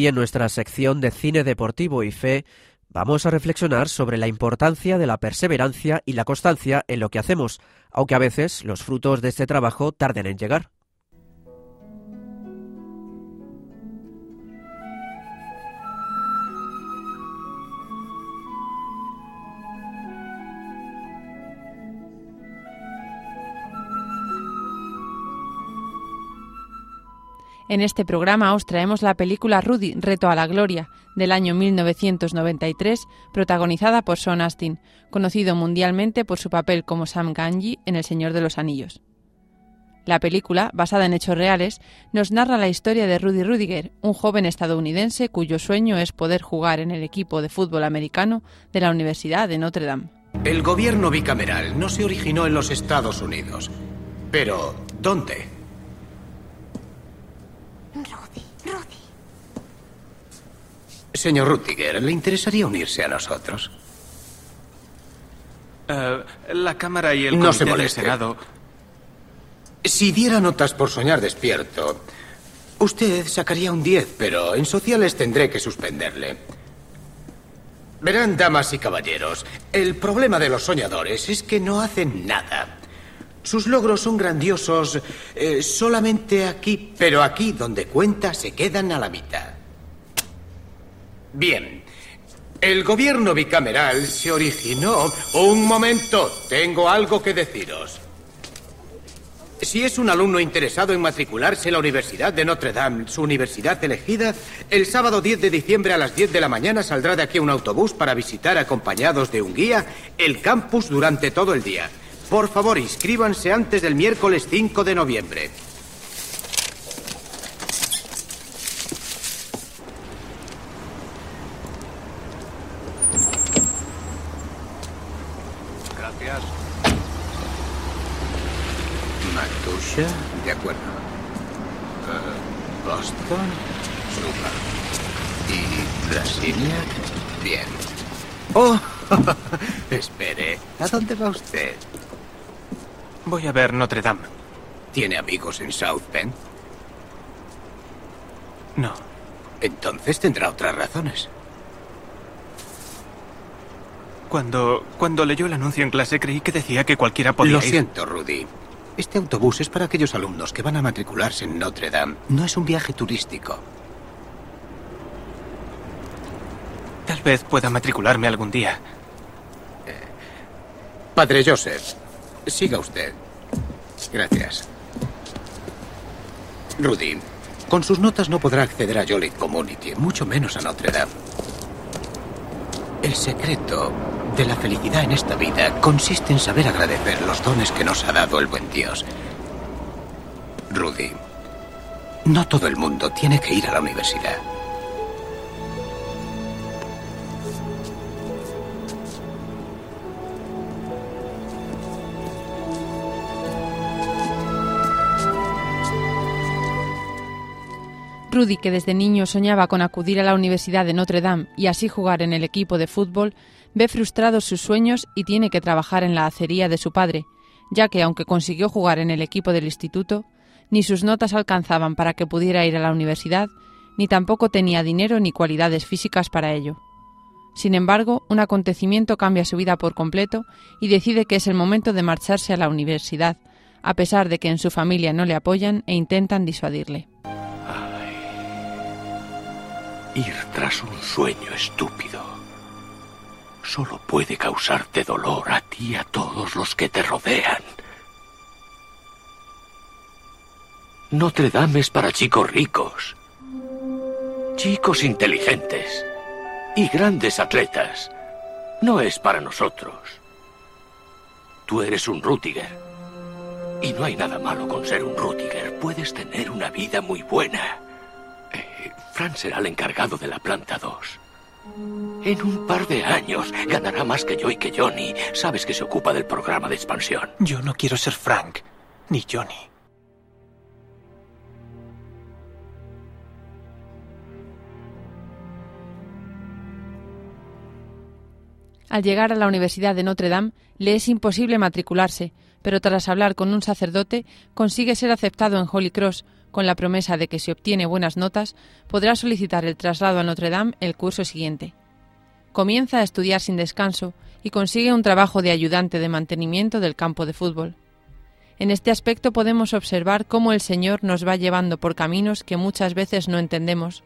Hoy en nuestra sección de cine deportivo y fe vamos a reflexionar sobre la importancia de la perseverancia y la constancia en lo que hacemos, aunque a veces los frutos de este trabajo tarden en llegar. En este programa os traemos la película Rudy, Reto a la Gloria, del año 1993, protagonizada por Sean Astin, conocido mundialmente por su papel como Sam Ganji en El Señor de los Anillos. La película, basada en hechos reales, nos narra la historia de Rudy Rudiger, un joven estadounidense cuyo sueño es poder jugar en el equipo de fútbol americano de la Universidad de Notre Dame. El gobierno bicameral no se originó en los Estados Unidos. Pero, ¿dónde? Rudy, Rudy. Señor Rutiger, ¿le interesaría unirse a nosotros? Eh, la Cámara y el No Comité se del. Senado. Si diera notas por soñar despierto, usted sacaría un 10, pero en sociales tendré que suspenderle. Verán, damas y caballeros, el problema de los soñadores es que no hacen nada. Sus logros son grandiosos eh, solamente aquí, pero aquí donde cuenta se quedan a la mitad. Bien, el gobierno bicameral se originó... Un momento, tengo algo que deciros. Si es un alumno interesado en matricularse en la Universidad de Notre Dame, su universidad elegida, el sábado 10 de diciembre a las 10 de la mañana saldrá de aquí un autobús para visitar acompañados de un guía el campus durante todo el día. Por favor, inscríbanse antes del miércoles 5 de noviembre. Gracias. Matusha, de acuerdo. Eh, Boston, Suba. Y Brasilia, bien. Oh, espere, ¿a dónde va usted? Voy a ver Notre Dame. ¿Tiene amigos en South Bend? No. Entonces tendrá otras razones. Cuando, cuando leyó el anuncio en clase creí que decía que cualquiera podía Lo ir. siento, Rudy. Este autobús es para aquellos alumnos que van a matricularse en Notre Dame. No es un viaje turístico. Tal vez pueda matricularme algún día. Padre Joseph, siga usted. Gracias. Rudy, con sus notas no podrá acceder a Joliet Community, mucho menos a Notre Dame. El secreto de la felicidad en esta vida consiste en saber agradecer los dones que nos ha dado el buen Dios. Rudy, no todo el mundo tiene que ir a la universidad. Rudy, que desde niño soñaba con acudir a la Universidad de Notre Dame y así jugar en el equipo de fútbol, ve frustrados sus sueños y tiene que trabajar en la acería de su padre, ya que aunque consiguió jugar en el equipo del instituto, ni sus notas alcanzaban para que pudiera ir a la universidad, ni tampoco tenía dinero ni cualidades físicas para ello. Sin embargo, un acontecimiento cambia su vida por completo y decide que es el momento de marcharse a la universidad, a pesar de que en su familia no le apoyan e intentan disuadirle. Ir tras un sueño estúpido solo puede causarte dolor a ti y a todos los que te rodean. Notre Dame es para chicos ricos. chicos inteligentes y grandes atletas. No es para nosotros. Tú eres un Rutiger. Y no hay nada malo con ser un Rutiger. Puedes tener una vida muy buena. Eh, Fran será el encargado de la planta 2. En un par de años ganará más que yo y que Johnny. Sabes que se ocupa del programa de expansión. Yo no quiero ser Frank, ni Johnny. Al llegar a la Universidad de Notre Dame, le es imposible matricularse, pero tras hablar con un sacerdote consigue ser aceptado en Holy Cross, con la promesa de que si obtiene buenas notas podrá solicitar el traslado a Notre Dame el curso siguiente. Comienza a estudiar sin descanso y consigue un trabajo de ayudante de mantenimiento del campo de fútbol. En este aspecto podemos observar cómo el Señor nos va llevando por caminos que muchas veces no entendemos,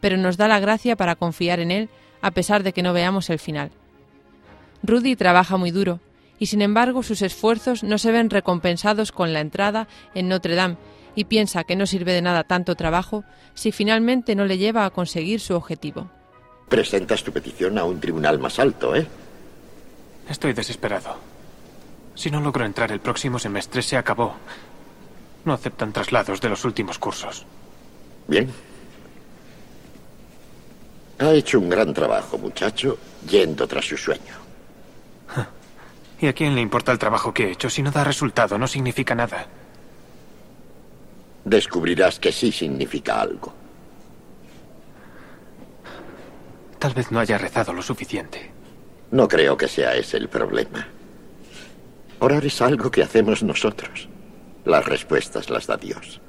pero nos da la gracia para confiar en Él a pesar de que no veamos el final. Rudy trabaja muy duro, y sin embargo sus esfuerzos no se ven recompensados con la entrada en Notre Dame y piensa que no sirve de nada tanto trabajo si finalmente no le lleva a conseguir su objetivo. Presentas tu petición a un tribunal más alto, ¿eh? Estoy desesperado. Si no logro entrar el próximo semestre, se acabó. No aceptan traslados de los últimos cursos. Bien. Ha hecho un gran trabajo, muchacho, yendo tras su sueño. ¿Y a quién le importa el trabajo que he hecho? Si no da resultado, no significa nada. Descubrirás que sí significa algo. Tal vez no haya rezado lo suficiente. No creo que sea ese el problema. Orar es algo que hacemos nosotros. Las respuestas las da Dios.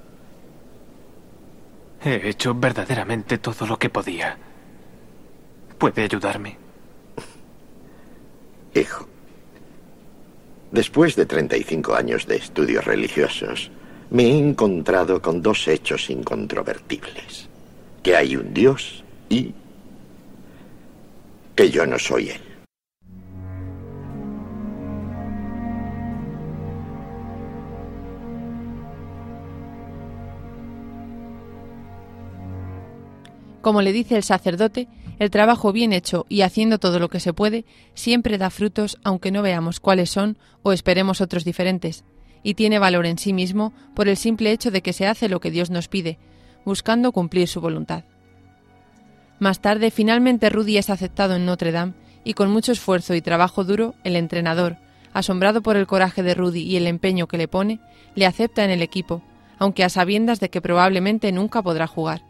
He hecho verdaderamente todo lo que podía. ¿Puede ayudarme? Hijo, después de 35 años de estudios religiosos, me he encontrado con dos hechos incontrovertibles. Que hay un Dios y que yo no soy Él. Como le dice el sacerdote, el trabajo bien hecho y haciendo todo lo que se puede siempre da frutos aunque no veamos cuáles son o esperemos otros diferentes, y tiene valor en sí mismo por el simple hecho de que se hace lo que Dios nos pide, buscando cumplir su voluntad. Más tarde, finalmente Rudy es aceptado en Notre Dame y con mucho esfuerzo y trabajo duro, el entrenador, asombrado por el coraje de Rudy y el empeño que le pone, le acepta en el equipo, aunque a sabiendas de que probablemente nunca podrá jugar.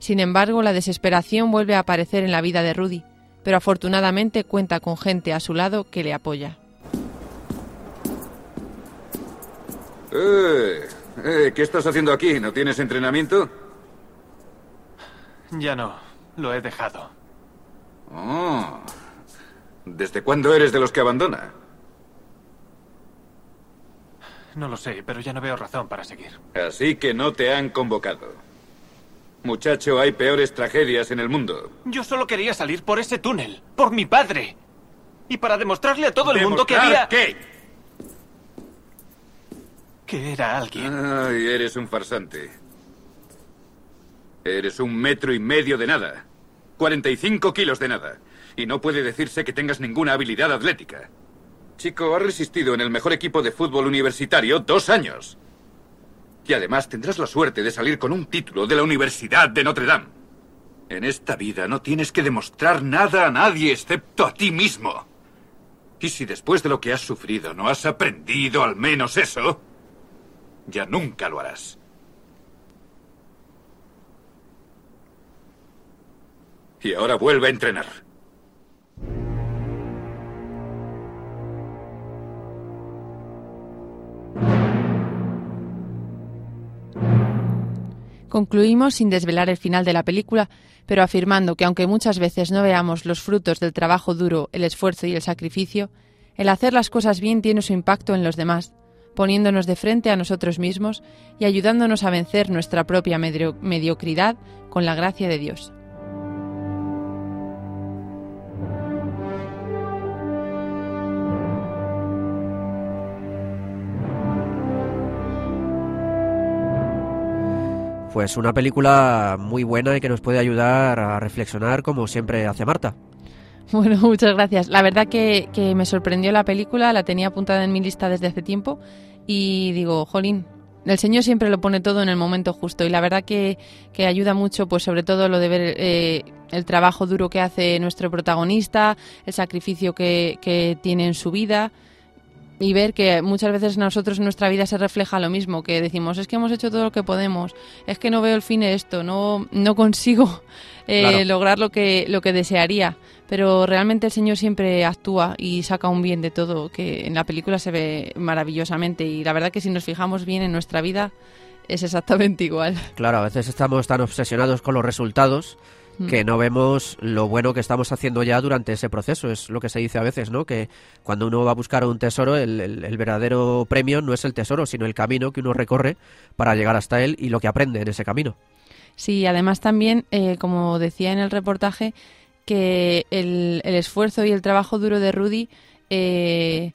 Sin embargo, la desesperación vuelve a aparecer en la vida de Rudy, pero afortunadamente cuenta con gente a su lado que le apoya. Eh, eh, ¿Qué estás haciendo aquí? ¿No tienes entrenamiento? Ya no, lo he dejado. Oh. ¿Desde cuándo eres de los que abandona? No lo sé, pero ya no veo razón para seguir. Así que no te han convocado. Muchacho, hay peores tragedias en el mundo. Yo solo quería salir por ese túnel, por mi padre. Y para demostrarle a todo el mundo que había... qué? Que era alguien. Ay, eres un farsante. Eres un metro y medio de nada. 45 kilos de nada. Y no puede decirse que tengas ninguna habilidad atlética. Chico, has resistido en el mejor equipo de fútbol universitario dos años. Y además tendrás la suerte de salir con un título de la Universidad de Notre Dame. En esta vida no tienes que demostrar nada a nadie excepto a ti mismo. Y si después de lo que has sufrido no has aprendido al menos eso, ya nunca lo harás. Y ahora vuelve a entrenar. Concluimos sin desvelar el final de la película, pero afirmando que aunque muchas veces no veamos los frutos del trabajo duro, el esfuerzo y el sacrificio, el hacer las cosas bien tiene su impacto en los demás, poniéndonos de frente a nosotros mismos y ayudándonos a vencer nuestra propia mediocridad con la gracia de Dios. Pues una película muy buena y que nos puede ayudar a reflexionar como siempre hace Marta. Bueno, muchas gracias. La verdad que, que me sorprendió la película, la tenía apuntada en mi lista desde hace tiempo y digo, jolín, el Señor siempre lo pone todo en el momento justo y la verdad que, que ayuda mucho, pues sobre todo lo de ver eh, el trabajo duro que hace nuestro protagonista, el sacrificio que, que tiene en su vida y ver que muchas veces nosotros en nuestra vida se refleja lo mismo, que decimos, es que hemos hecho todo lo que podemos, es que no veo el fin de esto, no, no consigo eh, Claro. lograr lo que, lo que desearía, pero realmente el Señor siempre actúa y saca un bien de todo, que en la película se ve maravillosamente y la verdad que si nos fijamos bien en nuestra vida es exactamente igual. Claro, a veces estamos tan obsesionados con los resultados Mm. que no vemos lo bueno que estamos haciendo ya durante ese proceso. Es lo que se dice a veces, ¿no? Que cuando uno va a buscar un tesoro, el, el- el verdadero premio no es el tesoro, sino el camino que uno recorre para llegar hasta él y lo que aprende en ese camino. Sí, además también, eh, como decía en el reportaje, que el, el esfuerzo y el trabajo duro de Rudy eh,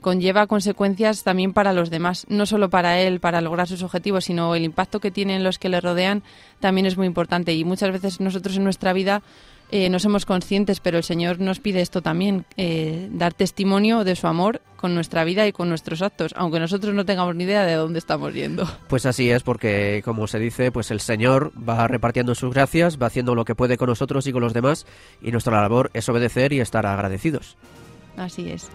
conlleva consecuencias también para los demás, no solo para él, para lograr sus objetivos, sino el impacto que tienen los que le rodean también es muy importante. Y muchas veces nosotros en nuestra vida eh, no somos conscientes, pero el Señor nos pide esto también, eh, dar testimonio de su amor con nuestra vida y con nuestros actos, aunque nosotros no tengamos ni idea de dónde estamos yendo. Pues así es, porque como se dice, pues el Señor va repartiendo sus gracias, va haciendo lo que puede con nosotros y con los demás, y nuestra labor es obedecer y estar agradecidos. Así es.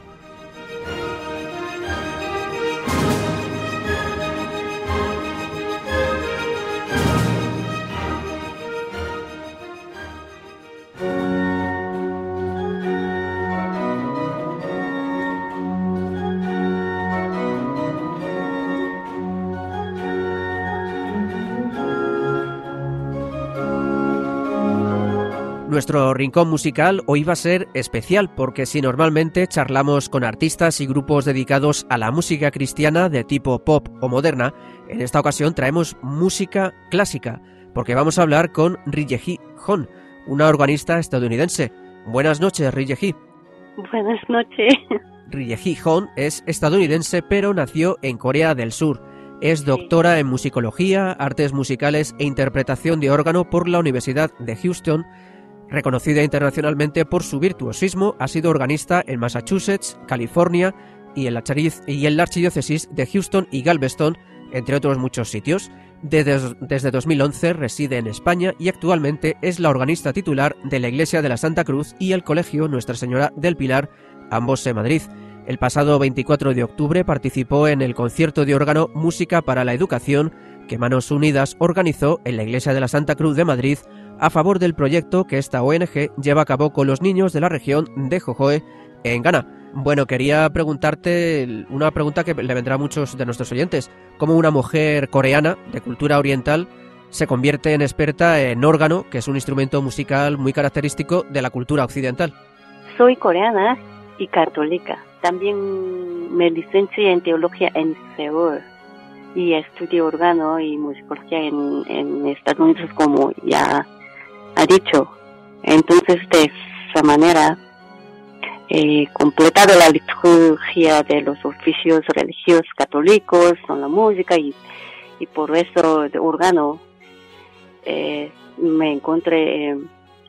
Nuestro rincón musical hoy va a ser especial porque si normalmente charlamos con artistas y grupos dedicados a la música cristiana de tipo pop o moderna, en esta ocasión traemos música clásica porque vamos a hablar con Riyeji Hon, una organista estadounidense. Buenas noches, Riyeji. Buenas noches. Riyeji Hon es estadounidense pero nació en Corea del Sur. Es doctora en musicología, artes musicales e interpretación de órgano por la Universidad de Houston. Reconocida internacionalmente por su virtuosismo, ha sido organista en Massachusetts, California y en la, archidiócesis de Houston y Galveston, entre otros muchos sitios. Desde, desde 2011 reside en España y actualmente es la organista titular de la Iglesia de la Santa Cruz y el Colegio Nuestra Señora del Pilar, ambos en Madrid. El pasado 24 de octubre participó en el concierto de órgano Música para la Educación que Manos Unidas organizó en la Iglesia de la Santa Cruz de Madrid a favor del proyecto que esta ONG lleva a cabo con los niños de la región de Jojoe en Ghana. Bueno, quería preguntarte una pregunta que le vendrá a muchos de nuestros oyentes. ¿Cómo una mujer coreana de cultura oriental se convierte en experta en órgano, que es un instrumento musical muy característico de la cultura occidental? Soy coreana y católica. También me licencié en teología en Seúl y estudié órgano y musicología en, en Estados Unidos, como ya ha dicho. Entonces, de esa manera, he completado la liturgia de los oficios religiosos católicos con la música y, y por eso de órgano eh, me encontré, eh,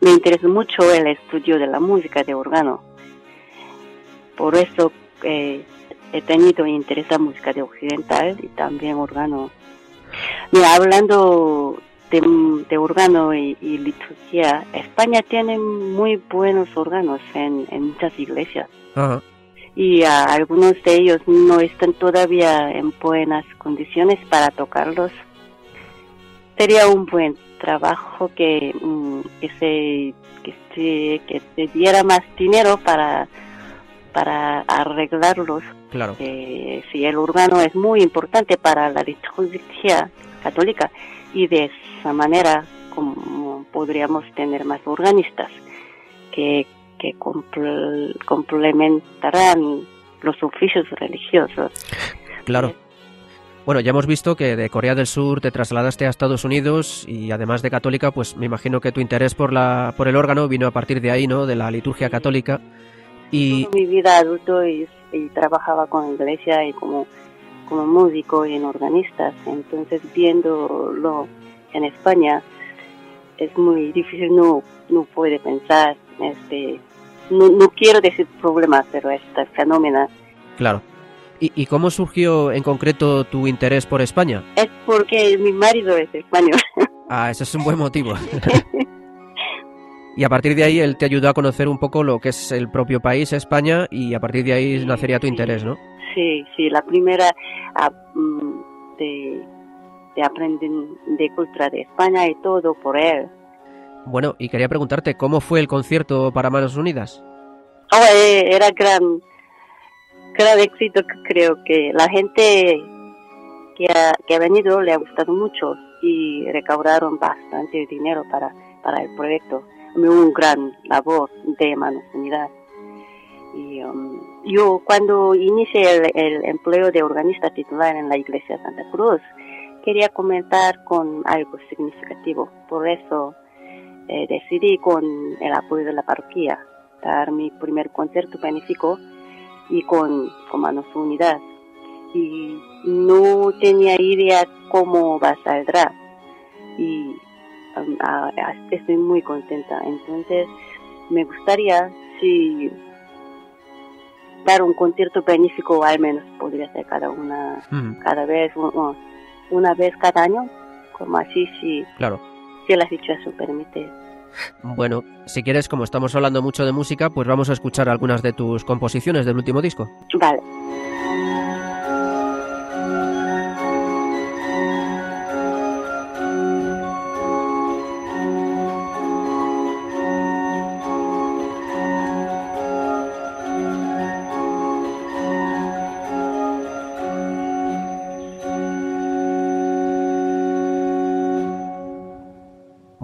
me interesa mucho el estudio de la música de órgano. Por eso eh, he tenido interés en música de occidental y también órgano. Mira, hablando de, de órgano y, y liturgia, España tiene muy buenos órganos en, en muchas iglesias Ajá. y algunos de ellos no están todavía en buenas condiciones para tocarlos. Sería un buen trabajo que, mm, que se que se que se diera más dinero para para arreglarlos. Claro. Eh, sí, el órgano es muy importante para la liturgia católica y de esa manera como podríamos tener más organistas que, que comple- complementarán los oficios religiosos. Claro. Bueno, ya hemos visto que de Corea del Sur te trasladaste a Estados Unidos y además de católica, pues me imagino que tu interés por la por el órgano vino a partir de ahí, ¿no? De la liturgia católica. Y mi vida adulto y, y trabajaba con la iglesia y como, como músico y en organistas. Entonces, viendo lo en España es muy difícil, no, no puede pensar, este, no, no quiero decir problema, pero este fenómeno Claro. ¿Y, y cómo surgió en concreto tu interés por España? es porque mi marido es español. Ah, ese es un buen motivo. y a partir de ahí él te ayudó a conocer un poco lo que es el propio país, España, y a partir de ahí nacería tu interés, ¿no? Sí, sí, la primera ah, mm, de, de aprender de cultura de España y todo por él. Bueno, y quería preguntarte, ¿cómo fue el concierto para Manos Unidas? Oh, eh, era gran, gran éxito, creo que la gente que ha, que ha venido le ha gustado mucho y recaudaron bastante dinero para, para el proyecto. Un gran labor de Manos Unidas. Y um, yo cuando inicié el, el empleo de organista titular en la iglesia de Santa Cruz, quería comentar con algo significativo. Por eso eh, decidí con el apoyo de la parroquia dar mi primer concierto benéfico y con, con Manos Unidas. Y no tenía idea cómo va a saldrá. Y a- a- estoy muy contenta. Entonces, me gustaría si dar un concierto benéfico al menos podría ser cada una cada vez un- un- una vez cada año como así si Claro. si la situación permite Bueno, si quieres, como estamos hablando mucho de música, pues vamos a escuchar algunas de tus composiciones del último disco. vale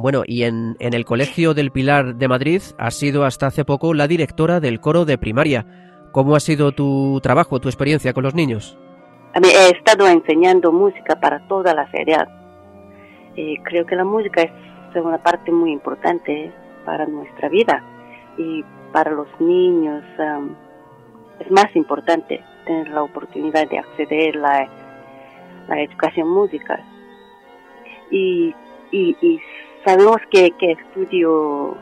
Bueno, y en, en el Colegio del Pilar de Madrid has sido hasta hace poco la directora del coro de primaria. ¿Cómo ha sido tu trabajo, tu experiencia con los niños? He estado enseñando música para toda la feria. Eh, creo que la música es una parte muy importante para nuestra vida y para los niños es más importante tener la oportunidad de acceder a la, la educación musical. Y, y, y sabemos que, que estudio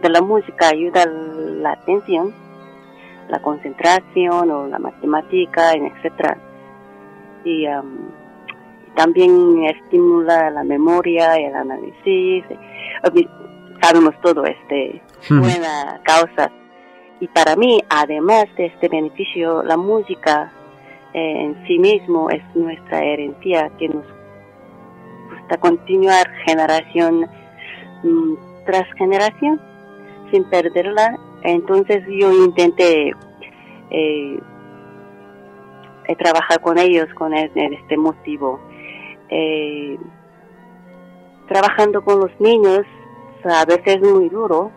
de la música ayuda la atención, la concentración o la matemática, etcétera y am, también estimula la memoria y el análisis. Obvi- Sabemos todo este Ujú. buena causa. Y para mí, además de este beneficio, la música eh, en sí mismo es nuestra herencia que nos gusta continuar generación mm, tras generación sin perderla. Entonces yo intenté eh, eh, trabajar con ellos con en este motivo. Eh, trabajando con los niños a veces es muy duro,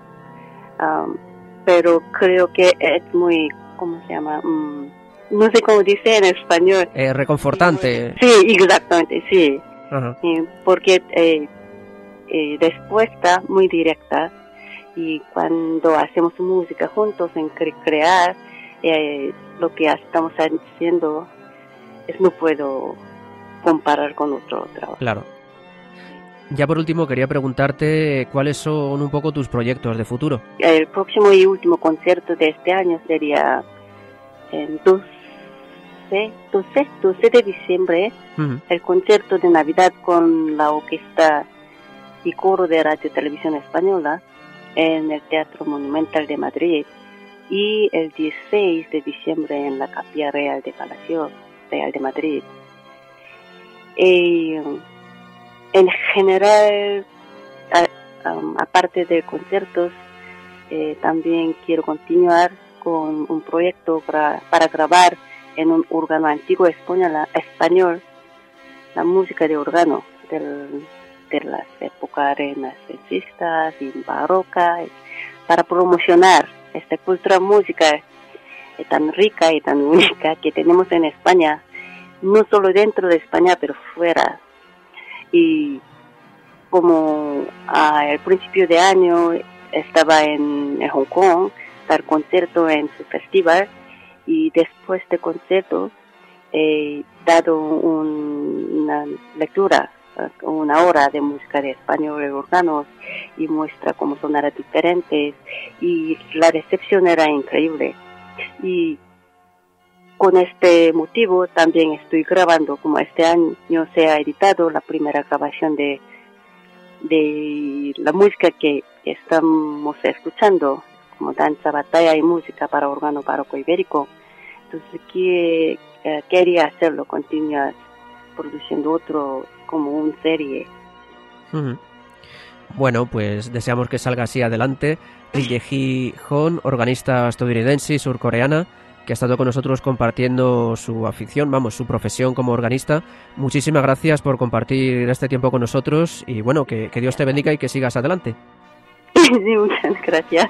am, pero creo que es muy, ¿cómo se llama? Mm, no sé cómo dice en español. Eh, reconfortante. Sí, exactamente, sí. Ajá. Sí, porque eh, eh, respuesta muy directa y cuando hacemos música juntos en cre- crear eh, lo que estamos haciendo es no puedo comparar con otro trabajo. Claro. Ya por último quería preguntarte cuáles son un poco tus proyectos de futuro. El próximo y último concierto de este año sería el 12, 12, 12 de diciembre Ujú. el concierto de Navidad con la orquesta y coro de Radio Televisión Española en el Teatro Monumental de Madrid y el 16 de diciembre en la Capilla Real de Palacio Real de Madrid. Y, en general, a- um, aparte de conciertos, eh, también quiero continuar con un proyecto para, para grabar en un órgano antiguo española- español la música de órgano del- de las épocas renacentistas y barrocas para promocionar esta cultura música eh, tan rica y tan única que tenemos en España, no solo dentro de España, pero fuera. Y como al principio de año estaba en Hong Kong, dar concierto en su festival, y después de concierto he dado un- una lectura uh, una hora de música de español y órganos y muestra cómo sonar diferentes y la recepción era increíble. Y con este motivo también estoy grabando, como este año se ha editado la primera grabación de, de la música que estamos escuchando, como danza, batalla y música para órgano barroco ibérico. Entonces que, eh, quería hacerlo, continuar produciendo otro como un serie. Bueno, pues deseamos que salga así adelante. Rilleji Hon, organista estadounidense y surcoreana, que ha estado con nosotros compartiendo su afición, vamos, su profesión como organista. Muchísimas gracias por compartir este tiempo con nosotros y bueno, que Dios te bendiga y que sigas adelante. sí, muchas gracias.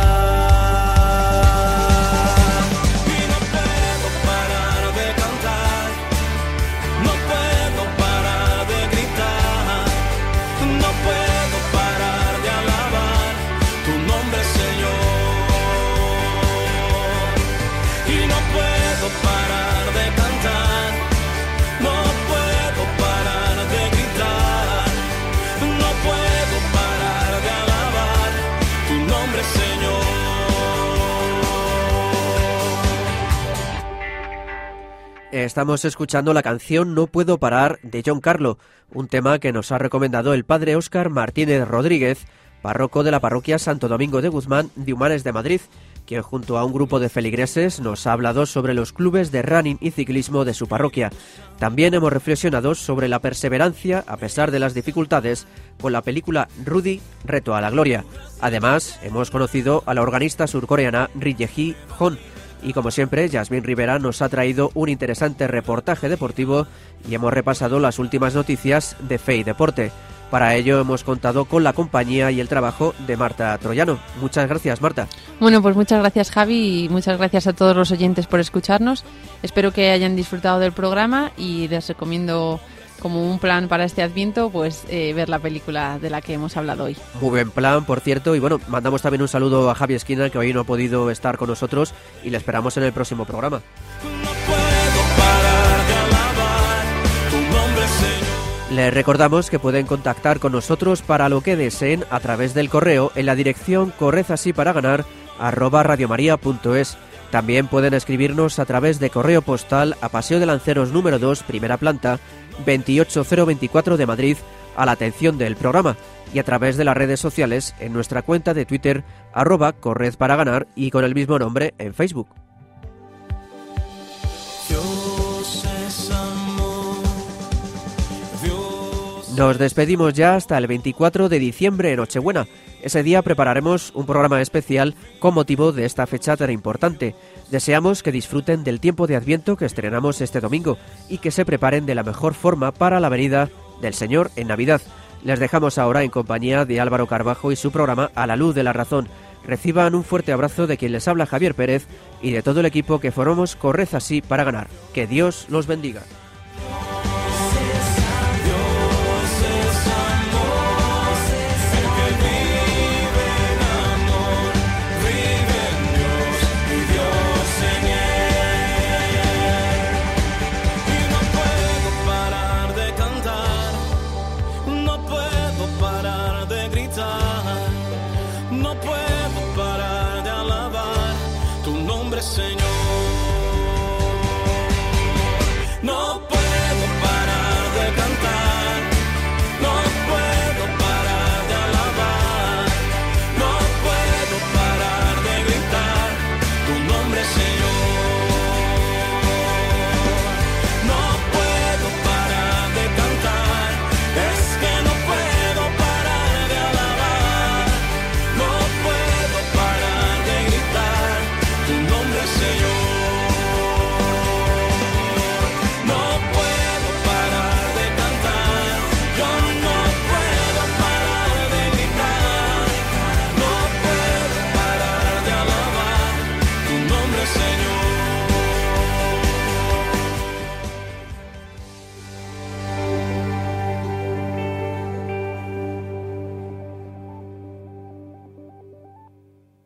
Estamos escuchando la canción No puedo parar de John Carlo, un tema que nos ha recomendado el padre Óscar Martínez Rodríguez, párroco de la parroquia Santo Domingo de Guzmán de Humanes de Madrid, quien junto a un grupo de feligreses nos ha hablado sobre los clubes de running y ciclismo de su parroquia. También hemos reflexionado sobre la perseverancia a pesar de las dificultades con la película Rudy, Reto a la Gloria. Además, hemos conocido a la organista surcoreana Ri Hon, y como siempre, Yasmín Rivera nos ha traído un interesante reportaje deportivo y hemos repasado las últimas noticias de Fe y Deporte. Para ello hemos contado con la compañía y el trabajo de Marta Troyano. Muchas gracias, Marta. Bueno, pues muchas gracias Javi y muchas gracias a todos los oyentes por escucharnos. Espero que hayan disfrutado del programa y les recomiendo como un plan para este adviento, pues eh, ver la película de la que hemos hablado hoy. Muy buen plan, por cierto. Y bueno, mandamos también un saludo a Javi Esquina, que hoy no ha podido estar con nosotros y le esperamos en el próximo programa. Les recordamos que pueden contactar con nosotros para lo que deseen a través del correo en la dirección correzasí. También pueden escribirnos a través de correo postal a Paseo de Lanceros número 2, primera planta, 28024 de Madrid, a la atención del programa y a través de las redes sociales en nuestra cuenta de Twitter arroba corred para ganar y con el mismo nombre en Facebook. Nos despedimos ya hasta el 24 de diciembre, Nochebuena. Ese día prepararemos un programa especial con motivo de esta fecha tan importante. Deseamos que disfruten del tiempo de Adviento que estrenamos este domingo y que se preparen de la mejor forma para la venida del Señor en Navidad. Les dejamos ahora en compañía de Álvaro Carbajo y su programa A la Luz de la Razón. Reciban un fuerte abrazo de quien les habla Javier Pérez y de todo el equipo que formamos Corred así para ganar. Que Dios los bendiga.